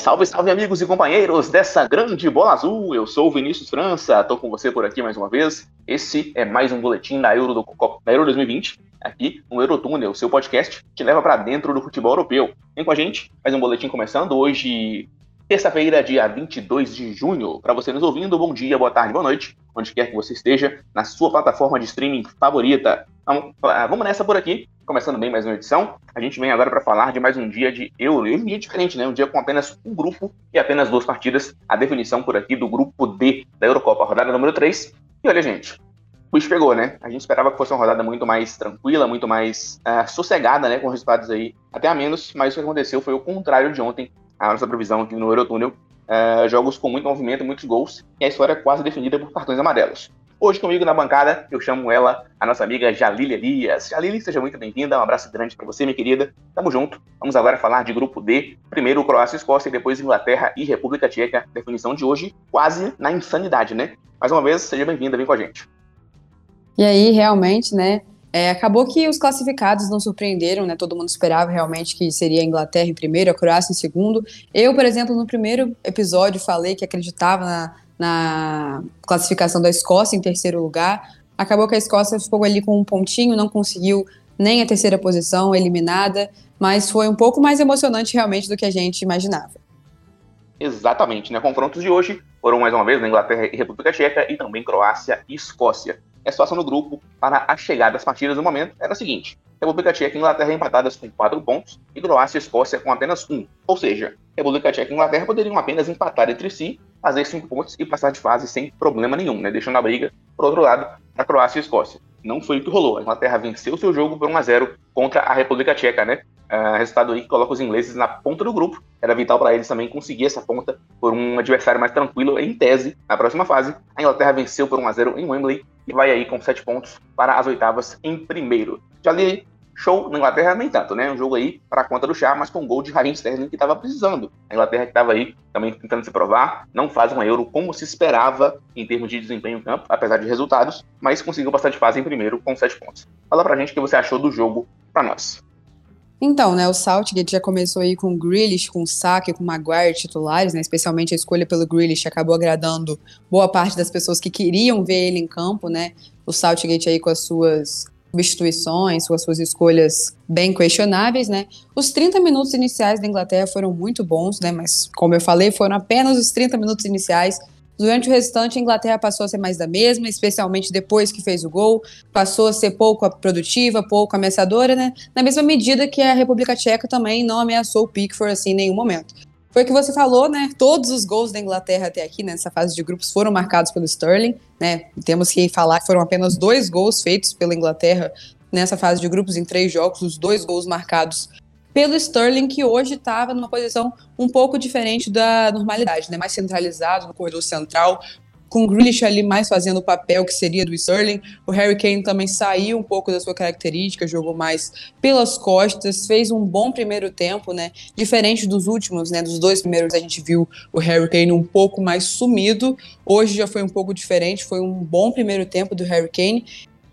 Salve, salve amigos e companheiros dessa grande bola azul. Eu sou o Vinícius França, estou com você por aqui mais uma vez. Esse é mais um boletim da Euro, do, da Euro 2020, aqui no Eurotúnel, seu podcast que leva para dentro do futebol europeu. Vem com a gente, mais um boletim começando hoje, Terça-feira, dia 22 de junho. Para você nos ouvindo, bom dia, boa tarde, boa noite, onde quer que você esteja, na sua plataforma de streaming favorita. Então, vamos nessa por aqui, começando bem mais uma edição. A gente vem agora para falar de mais um dia de Euro, um dia diferente, né? Um dia com apenas um grupo e apenas duas partidas. A definição por aqui do grupo D da Eurocopa, rodada número 3. E olha, gente, o bicho pegou, né? A gente esperava que fosse uma rodada muito mais tranquila, muito mais uh, sossegada, né? Com resultados aí até a menos, mas o que aconteceu foi o contrário de ontem a nossa previsão aqui no Eurotúnel, é, jogos com muito movimento, muitos gols, e a história é quase definida por cartões amarelos. Hoje comigo na bancada, eu chamo ela, a nossa amiga Jalili Elias. Jalili, seja muito bem-vinda, um abraço grande para você, minha querida. Tamo junto. Vamos agora falar de grupo D. Primeiro Croácia e Escócia, e depois Inglaterra e República Tcheca. Definição de hoje, quase na insanidade, né? Mais uma vez, seja bem-vinda, vem com a gente. E aí, realmente, né? É, acabou que os classificados não surpreenderam, né? Todo mundo esperava realmente que seria a Inglaterra em primeiro, a Croácia em segundo. Eu, por exemplo, no primeiro episódio falei que acreditava na, na classificação da Escócia em terceiro lugar. Acabou que a Escócia ficou ali com um pontinho, não conseguiu nem a terceira posição, eliminada, mas foi um pouco mais emocionante realmente do que a gente imaginava. Exatamente, né? Confrontos de hoje foram mais uma vez na Inglaterra e República Tcheca e também Croácia e Escócia a situação no grupo para a chegada das partidas no momento era a seguinte: República Tcheca e Inglaterra empatadas com 4 pontos e Croácia e Escócia com apenas 1. Ou seja, República Tcheca e Inglaterra poderiam apenas empatar entre si, fazer 5 pontos e passar de fase sem problema nenhum, né? deixando a briga, por outro lado, a Croácia e Escócia. Não foi o que rolou. A Inglaterra venceu seu jogo por 1 a 0 contra a República Tcheca, né? Uh, resultado aí que coloca os ingleses na ponta do grupo. Era vital para eles também conseguir essa ponta por um adversário mais tranquilo, em tese, na próxima fase. A Inglaterra venceu por 1 a 0 em Wembley e vai aí com 7 pontos para as oitavas em primeiro. Já li show na Inglaterra, nem tanto, né? Um jogo aí para a conta do chá, mas com um gol de Raheem Sterling que estava precisando. A Inglaterra que estava aí também tentando se provar, não faz um Euro como se esperava em termos de desempenho em campo, apesar de resultados, mas conseguiu passar de fase em primeiro com 7 pontos. Fala pra gente o que você achou do jogo para nós. Então, né, o Southgate já começou aí com o Grealish, com o Saka, com o Maguire titulares, né, especialmente a escolha pelo Grealish acabou agradando boa parte das pessoas que queriam ver ele em campo, né, o Southgate aí com as suas substituições, com as suas escolhas bem questionáveis, né, os 30 minutos iniciais da Inglaterra foram muito bons, né, mas como eu falei, foram apenas os 30 minutos iniciais, Durante o restante, a Inglaterra passou a ser mais da mesma, especialmente depois que fez o gol, passou a ser pouco produtiva, pouco ameaçadora, né? Na mesma medida que a República Tcheca também não ameaçou o Pickford assim em nenhum momento. Foi o que você falou, né? Todos os gols da Inglaterra até aqui, nessa fase de grupos, foram marcados pelo Sterling, né? Temos que falar que foram apenas dois gols feitos pela Inglaterra nessa fase de grupos em três jogos, os dois gols marcados pelo Sterling, que hoje estava numa posição um pouco diferente da normalidade, né? mais centralizado no corredor central, com o Grealish ali mais fazendo o papel que seria do Sterling. O Harry Kane também saiu um pouco da sua característica, jogou mais pelas costas, fez um bom primeiro tempo, né? Diferente dos últimos, né? Dos dois primeiros a gente viu o Harry Kane um pouco mais sumido. Hoje já foi um pouco diferente, foi um bom primeiro tempo do Harry Kane.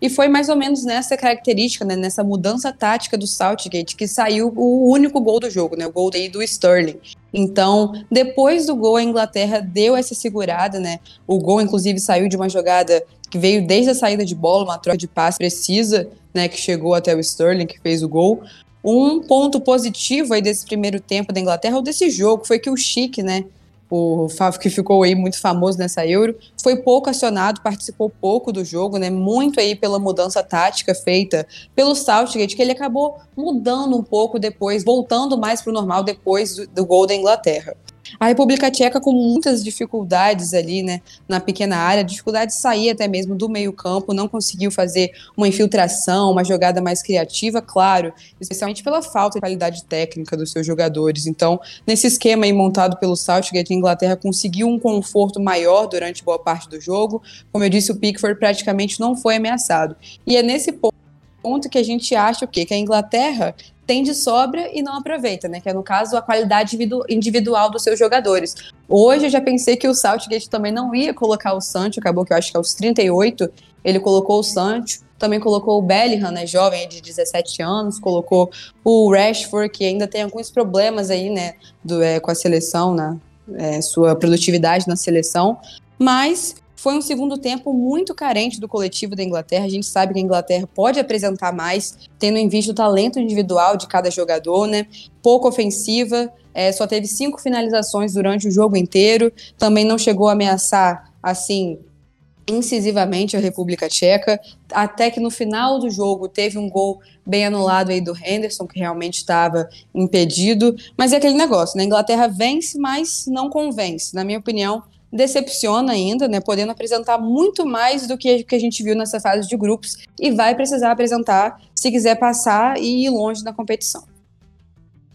E foi mais ou menos nessa característica, né, nessa mudança tática do Southgate que saiu o único gol do jogo, né, o gol aí do Sterling. Então, depois do gol, a Inglaterra deu essa segurada, né? O gol, inclusive, saiu de uma jogada que veio desde a saída de bola, uma troca de passe precisa, né, que chegou até o Sterling, que fez o gol. Um ponto positivo aí desse primeiro tempo da Inglaterra, ou desse jogo, foi que o Chique, né, o que ficou aí muito famoso nessa Euro, foi pouco acionado, participou pouco do jogo, né? Muito aí pela mudança tática feita pelo Southgate, que ele acabou mudando um pouco depois, voltando mais para o normal depois do, do, gol da Inglaterra. A República Tcheca com muitas dificuldades ali, né, na pequena área, dificuldade de sair até mesmo do meio-campo, não conseguiu fazer uma infiltração, uma jogada mais criativa, claro, especialmente pela falta de qualidade técnica dos seus jogadores. Então, nesse esquema aí montado pelo Southgate, a Inglaterra conseguiu um conforto maior durante boa parte do jogo. Como eu disse, o Pickford praticamente não foi ameaçado. E é nesse ponto que a gente acha o quê? Que a Inglaterra tem de sobra e não aproveita, né? Que é, no caso, a qualidade individual dos seus jogadores. Hoje eu já pensei que o Southgate também não ia colocar o Sancho, acabou que eu acho que aos 38 ele colocou o Sancho, também colocou o Bellingham, né, jovem de 17 anos, colocou o Rashford, que ainda tem alguns problemas aí, né, do, é, com a seleção, né, é, sua produtividade na seleção, mas foi um segundo tempo muito carente do coletivo da Inglaterra. A gente sabe que a Inglaterra pode apresentar mais, tendo em vista o talento individual de cada jogador, né? Pouco ofensiva, é, só teve cinco finalizações durante o jogo inteiro. Também não chegou a ameaçar, assim, incisivamente a República Tcheca, até que no final do jogo teve um gol bem anulado aí do Henderson, que realmente estava impedido, mas é aquele negócio, né? A Inglaterra vence, mas não convence. Na minha opinião, decepciona ainda, né, podendo apresentar muito mais do que, a gente viu nessa fase de grupos e vai precisar apresentar se quiser passar e ir longe na competição.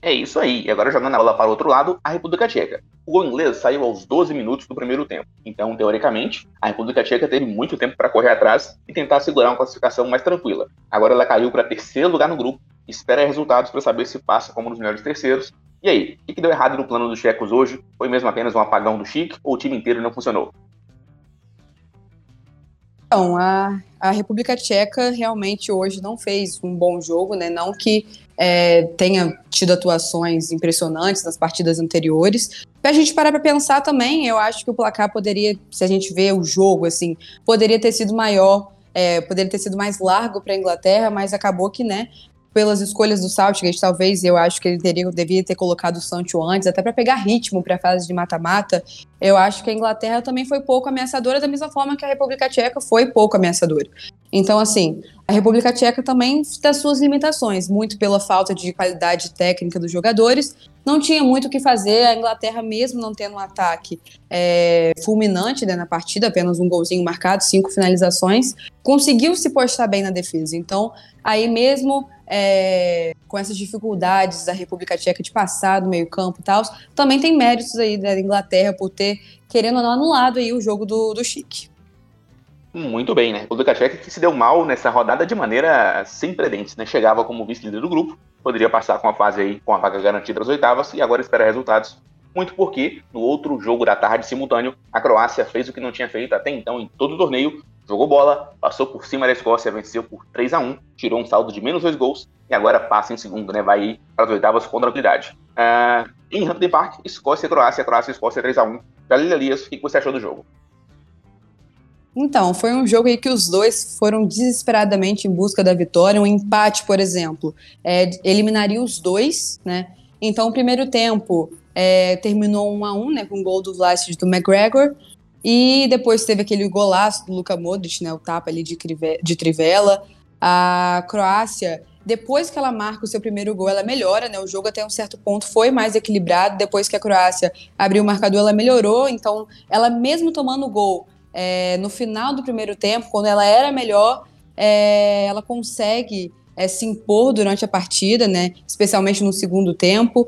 É isso aí. E agora jogando a bola para o outro lado, a República Tcheca. O gol inglês saiu aos 12 minutos do primeiro tempo. Então, teoricamente, a República Tcheca teve muito tempo para correr atrás e tentar segurar uma classificação mais tranquila. Agora ela caiu para terceiro lugar no grupo, espera resultados para saber se passa como nos melhores terceiros e aí, o que deu errado no plano dos checos hoje? Foi mesmo apenas um apagão do Chique ou o time inteiro não funcionou? Então, a, a República Tcheca realmente hoje não fez um bom jogo, né? Não que é, tenha tido atuações impressionantes nas partidas anteriores. Pra gente parar para pensar também, eu acho que o placar poderia, se a gente vê o jogo, assim, poderia ter sido maior, é, poderia ter sido mais largo para a Inglaterra, mas acabou que, né, pelas escolhas do Southgate, talvez eu acho que ele teria, devia ter colocado o Sancho antes, até para pegar ritmo para a fase de mata-mata. Eu acho que a Inglaterra também foi pouco ameaçadora, da mesma forma que a República Tcheca foi pouco ameaçadora. Então, assim, a República Tcheca também tem suas limitações, muito pela falta de qualidade técnica dos jogadores. Não tinha muito o que fazer, a Inglaterra, mesmo não tendo um ataque é, fulminante né, na partida, apenas um golzinho marcado, cinco finalizações, conseguiu se postar bem na defesa. Então, aí mesmo é, com essas dificuldades da República Tcheca de passar do meio campo e tal, também tem méritos aí da Inglaterra por ter, querendo ou não, anulado aí o jogo do, do Chique. Muito bem, né? República Tcheca que se deu mal nessa rodada de maneira sem precedentes, né? Chegava como vice-líder do grupo, poderia passar com a fase aí com a vaga garantida às oitavas e agora espera resultados. Muito porque no outro jogo da tarde simultâneo, a Croácia fez o que não tinha feito até então em todo o torneio, jogou bola, passou por cima da Escócia, venceu por 3 a 1 tirou um saldo de menos dois gols e agora passa em segundo, né? Vai para as oitavas com tranquilidade. Uh, em Hampden Park, Escócia e Croácia, Croácia e Escócia 3 a 1 Galilha Elias, o que você achou do jogo? Então, foi um jogo aí que os dois foram desesperadamente em busca da vitória. Um empate, por exemplo, é, eliminaria os dois, né? Então, o primeiro tempo é, terminou 1 a 1 né? Com o gol do Vlasic do McGregor. E depois teve aquele golaço do Luka Modric, né, o tapa ali de, de trivela. A Croácia, depois que ela marca o seu primeiro gol, ela melhora, né? O jogo até um certo ponto foi mais equilibrado. Depois que a Croácia abriu o marcador, ela melhorou. Então, ela mesmo tomando o gol é, no final do primeiro tempo, quando ela era melhor, é, ela consegue é, se impor durante a partida, né? Especialmente no segundo tempo.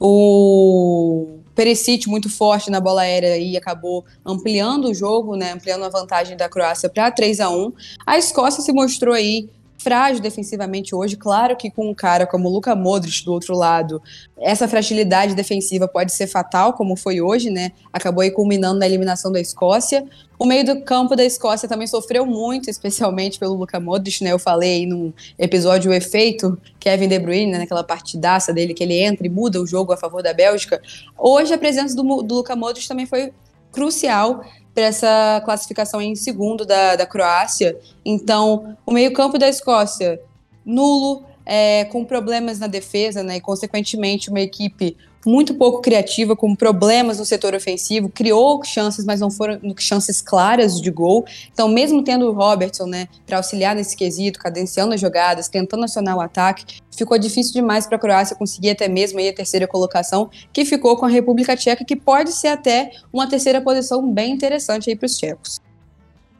O Perisic muito forte na bola aérea e acabou ampliando o jogo, né, ampliando a vantagem da Croácia para 3 a 1. A Escócia se mostrou aí frágil defensivamente hoje. Claro que com um cara como o Luka Modric do outro lado, essa fragilidade defensiva pode ser fatal, como foi hoje, né? Acabou aí culminando na eliminação da Escócia. O meio do campo da Escócia também sofreu muito, especialmente pelo Luka Modric, né? Eu falei aí num episódio o efeito Kevin De Bruyne, né? naquela partidaça dele que ele entra e muda o jogo a favor da Bélgica. Hoje a presença do, do Luka Modric também foi crucial para essa classificação em segundo da, da Croácia. Então, o meio-campo da Escócia, nulo. é, com problemas na defesa, né? E consequentemente uma equipe muito pouco criativa, com problemas no setor ofensivo, criou chances, mas não foram chances claras de gol. Então, mesmo tendo o Robertson, né, para auxiliar nesse quesito, cadenciando as jogadas, tentando acionar o ataque, ficou difícil demais para a Croácia conseguir até mesmo a terceira colocação, que ficou com a República Tcheca, que pode ser até uma terceira posição bem interessante aí para os tchecos.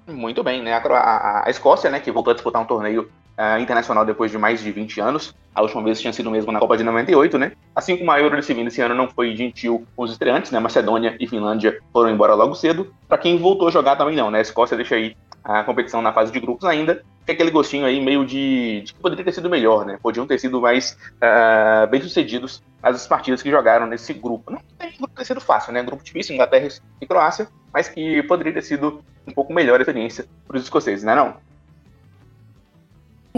Muito bem, né? A, a, a, Escócia, né, que voltou a disputar um torneio uh, internacional depois de mais de 20 anos. A última vez tinha sido mesmo na Copa de 98, né? Assim como a Euro desse, esse ano não foi gentil com os estreantes, né? Macedônia e Finlândia foram embora logo cedo. Para quem voltou a jogar também não, né? A Escócia deixa aí a competição na fase de grupos ainda. Tem aquele gostinho aí meio de, de que poderia ter sido melhor, né? Podiam ter sido mais uh, bem-sucedidos as partidas que jogaram nesse grupo. Não tem ter sido fácil, né? Grupo difícil, Inglaterra e Croácia, mas que poderia ter sido um pouco melhor a experiência para os escoceses, não é não?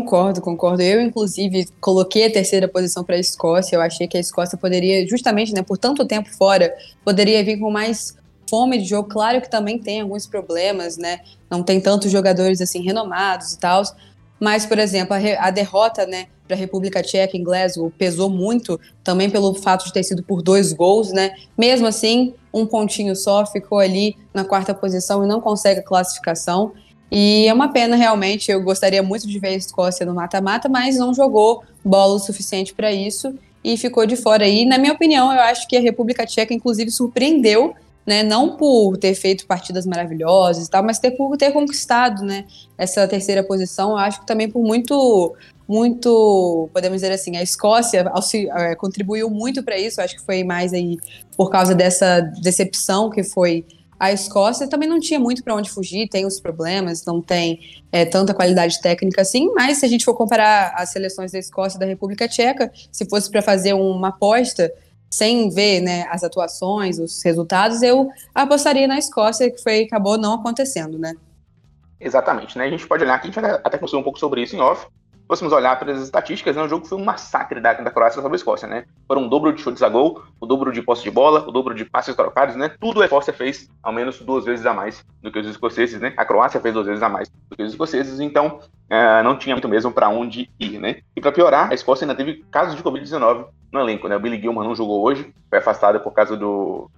Concordo, concordo. Eu, inclusive, coloquei a terceira posição para a Escócia. Eu achei que a Escócia poderia, justamente, né, por tanto tempo fora, poderia vir com mais fome de jogo. Claro que também tem alguns problemas, né? Não tem tantos jogadores assim renomados e tal. Mas, por exemplo, a, a derrota, né, para a República Tcheca em Glasgow pesou muito, também pelo fato de ter sido por dois gols, né? Mesmo assim, um pontinho só ficou ali na quarta posição e não consegue a classificação. E é uma pena, realmente. Eu gostaria muito de ver a Escócia no mata-mata, mas não jogou bola o suficiente para isso e ficou de fora aí. Na minha opinião, eu acho que a República Tcheca, inclusive, surpreendeu, né? Não por ter feito partidas maravilhosas e tal, mas ter, por ter conquistado, né? Essa terceira posição. Eu acho que também por muito. Muito, podemos dizer assim, a Escócia é, contribuiu muito para isso. Acho que foi mais aí por causa dessa decepção que foi a Escócia também não tinha muito para onde fugir, tem os problemas, não tem é, tanta qualidade técnica assim, mas se a gente for comparar as seleções da Escócia e da República Tcheca, se fosse para fazer uma aposta sem ver né, as atuações, os resultados, eu apostaria na Escócia, que foi acabou não acontecendo, né? Exatamente, né? A gente pode olhar aqui, a gente até conversou um pouco sobre isso em off, fôssemos olhar para as estatísticas, né, o jogo foi um massacre da, da Croácia sobre a Escócia, né? Foram um dobro de chutes a gol, o dobro de posse de bola, o dobro de passes trocados, né? Tudo a Escócia fez ao menos duas vezes a mais do que os escoceses, né? A Croácia fez duas vezes a mais do que os escoceses, então uh, não tinha muito mesmo para onde ir, né? E para piorar, a Escócia ainda teve casos de Covid-19 no elenco, né? O Billy Gilman não jogou hoje, foi afastado por causa do,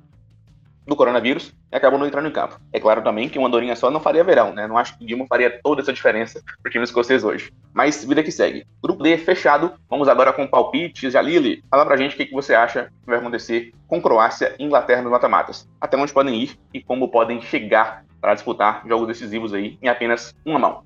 do coronavírus e acabou não entrando em campo. É claro também que uma andorinha só não faria verão, né? Não acho que o Dilma faria toda essa diferença pro time escocês hoje. Mas vida que segue. Grupo D fechado. Vamos agora com palpites. Jalili, fala pra gente o que, que você acha que vai acontecer com Croácia e Inglaterra nos mata-matas. Até onde podem ir e como podem chegar para disputar jogos decisivos aí em apenas uma mão.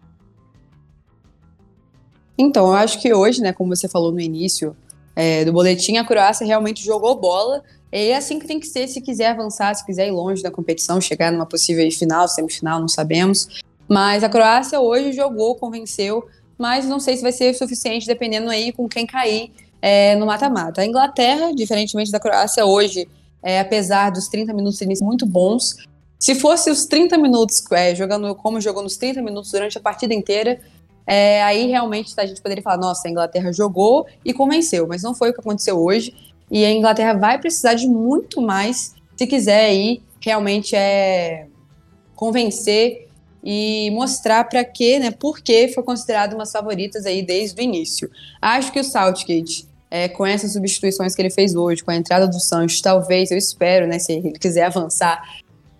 Então, eu acho que hoje, né, como você falou no início é, do boletim, a Croácia realmente jogou bola, é assim que tem que ser se quiser avançar, se quiser ir longe da competição, chegar numa possível final, semifinal, não sabemos. Mas a Croácia hoje jogou, convenceu, mas não sei se vai ser suficiente, dependendo aí com quem cair é, no mata-mata. A Inglaterra, diferentemente da Croácia, hoje, é, apesar dos 30 minutos início muito bons, se fosse os 30 minutos, é, jogando como jogou nos 30 minutos durante a partida inteira, é, aí realmente a gente poderia falar, nossa, a Inglaterra jogou e convenceu, mas não foi o que aconteceu hoje. E a Inglaterra vai precisar de muito mais se quiser aí realmente é convencer e mostrar para que, né, por que foi considerado umas favoritas aí desde o início. Acho que o Southgate, é, com essas substituições que ele fez hoje, com a entrada do Sancho, talvez, eu espero, né, se ele quiser avançar,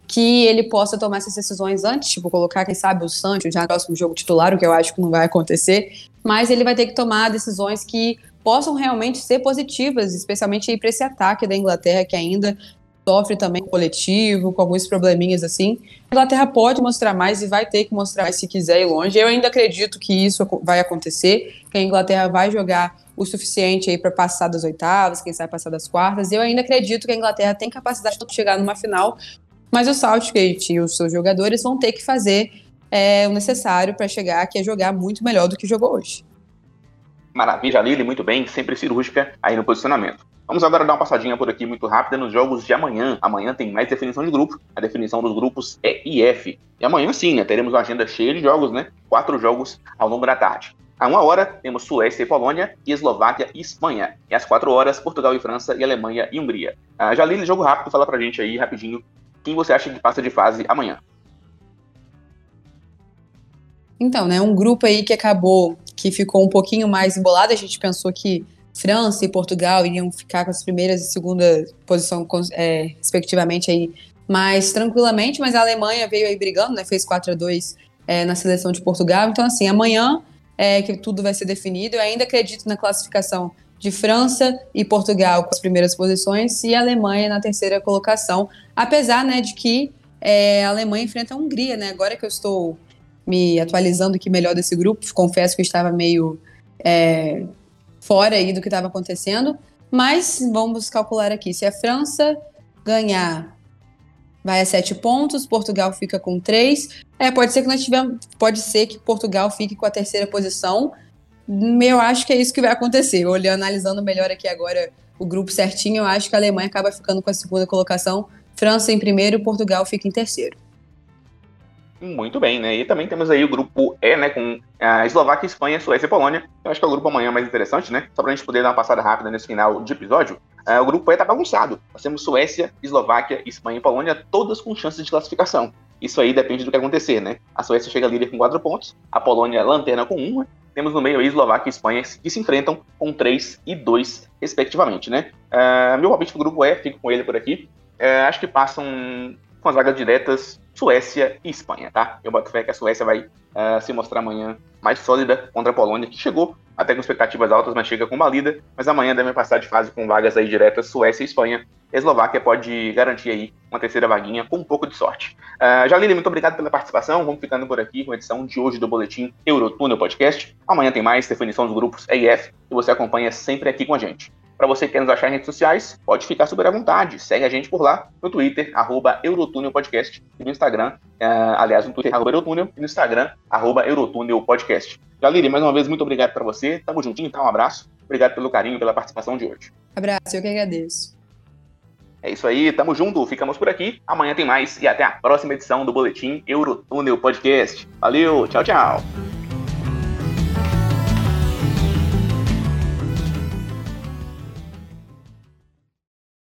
que ele possa tomar essas decisões antes, tipo, colocar, quem sabe, o Sancho já no próximo jogo titular, o que eu acho que não vai acontecer, mas ele vai ter que tomar decisões que possam realmente ser positivas, especialmente para esse ataque da Inglaterra que ainda sofre também coletivo, com alguns probleminhas assim. A Inglaterra pode mostrar mais e vai ter que mostrar se quiser ir longe. Eu ainda acredito que isso vai acontecer, que a Inglaterra vai jogar o suficiente aí para passar das oitavas, quem sabe passar das quartas. Eu ainda acredito que a Inglaterra tem capacidade de chegar numa final, mas o Southgate e os seus jogadores vão ter que fazer é, o necessário para chegar, que é jogar muito melhor do que jogou hoje. Maravilha, Lili, muito bem, sempre cirúrgica aí no posicionamento. Vamos agora dar uma passadinha por aqui muito rápida nos jogos de amanhã. Amanhã tem mais definição de grupo, a definição dos grupos E e F. E amanhã sim, né, teremos uma agenda cheia de jogos, né? Quatro jogos ao longo da tarde. A uma hora, temos Suécia e Polônia, e Eslováquia e Espanha. E às quatro horas, Portugal e França, e Alemanha e Hungria. Ah, Jalili, jogo rápido, fala pra gente aí rapidinho quem você acha que passa de fase amanhã. Então, né, um grupo aí que acabou que ficou um pouquinho mais embolada. A gente pensou que França e Portugal iriam ficar com as primeiras e segunda posição, é, respectivamente, aí mais tranquilamente, mas a Alemanha veio aí brigando, né? Fez 4 a 2 é, na seleção de Portugal. Então, assim, amanhã é que tudo vai ser definido. Eu ainda acredito na classificação de França e Portugal com as primeiras posições e Alemanha na terceira colocação, apesar né, de que é, a Alemanha enfrenta a Hungria, né? Agora que eu estou me atualizando aqui melhor desse grupo, confesso que eu estava meio é, fora aí do que estava acontecendo, mas vamos calcular aqui. Se a França ganhar, vai a sete pontos, Portugal fica com três. É, pode ser que nós tivemos, pode ser que Portugal fique com a terceira posição. Eu acho que é isso que vai acontecer. Olhando, analisando melhor aqui agora o grupo certinho, eu acho que a Alemanha acaba ficando com a segunda colocação, França em primeiro Portugal fica em terceiro. Muito bem, né? E também temos aí o grupo E, né? Com a Eslováquia, Espanha, Suécia e Polônia. Eu acho que é o grupo amanhã mais interessante, né? Só pra gente poder dar uma passada rápida nesse final de episódio. Uh, o grupo E tá bagunçado. Nós temos Suécia, Eslováquia, Espanha e Polônia, todas com chances de classificação. Isso aí depende do que acontecer, né? A Suécia chega líder com 4 pontos, a Polônia lanterna com 1, temos no meio aí Eslováquia e Espanha que se enfrentam com 3 e 2, respectivamente, né? Uh, meu palpite pro grupo E, fico com ele por aqui. Uh, acho que passam com as vagas diretas Suécia e Espanha, tá? Eu boto fé que a Suécia vai uh, se mostrar amanhã mais sólida contra a Polônia, que chegou até com expectativas altas, mas chega com balida. Mas amanhã deve passar de fase com vagas aí diretas Suécia e Espanha. A Eslováquia pode garantir aí uma terceira vaguinha com um pouco de sorte. Uh, Jalili, muito obrigado pela participação. Vamos ficando por aqui com a edição de hoje do Boletim Eurotunnel Podcast. Amanhã tem mais definição dos grupos E e você acompanha sempre aqui com a gente. Para você que quer nos achar em redes sociais, pode ficar super à vontade. Segue a gente por lá, no Twitter, arroba Eurotúnel Podcast, e no Instagram, uh, aliás, no Twitter, arroba Eurotúnel, e no Instagram, arroba Eurotúnel Podcast. Galiri, mais uma vez, muito obrigado para você. Tamo juntinho, tá? Um abraço. Obrigado pelo carinho, pela participação de hoje. Abraço, eu que agradeço. É isso aí, tamo junto, ficamos por aqui. Amanhã tem mais e até a próxima edição do Boletim Eurotúnel Podcast. Valeu, tchau, tchau.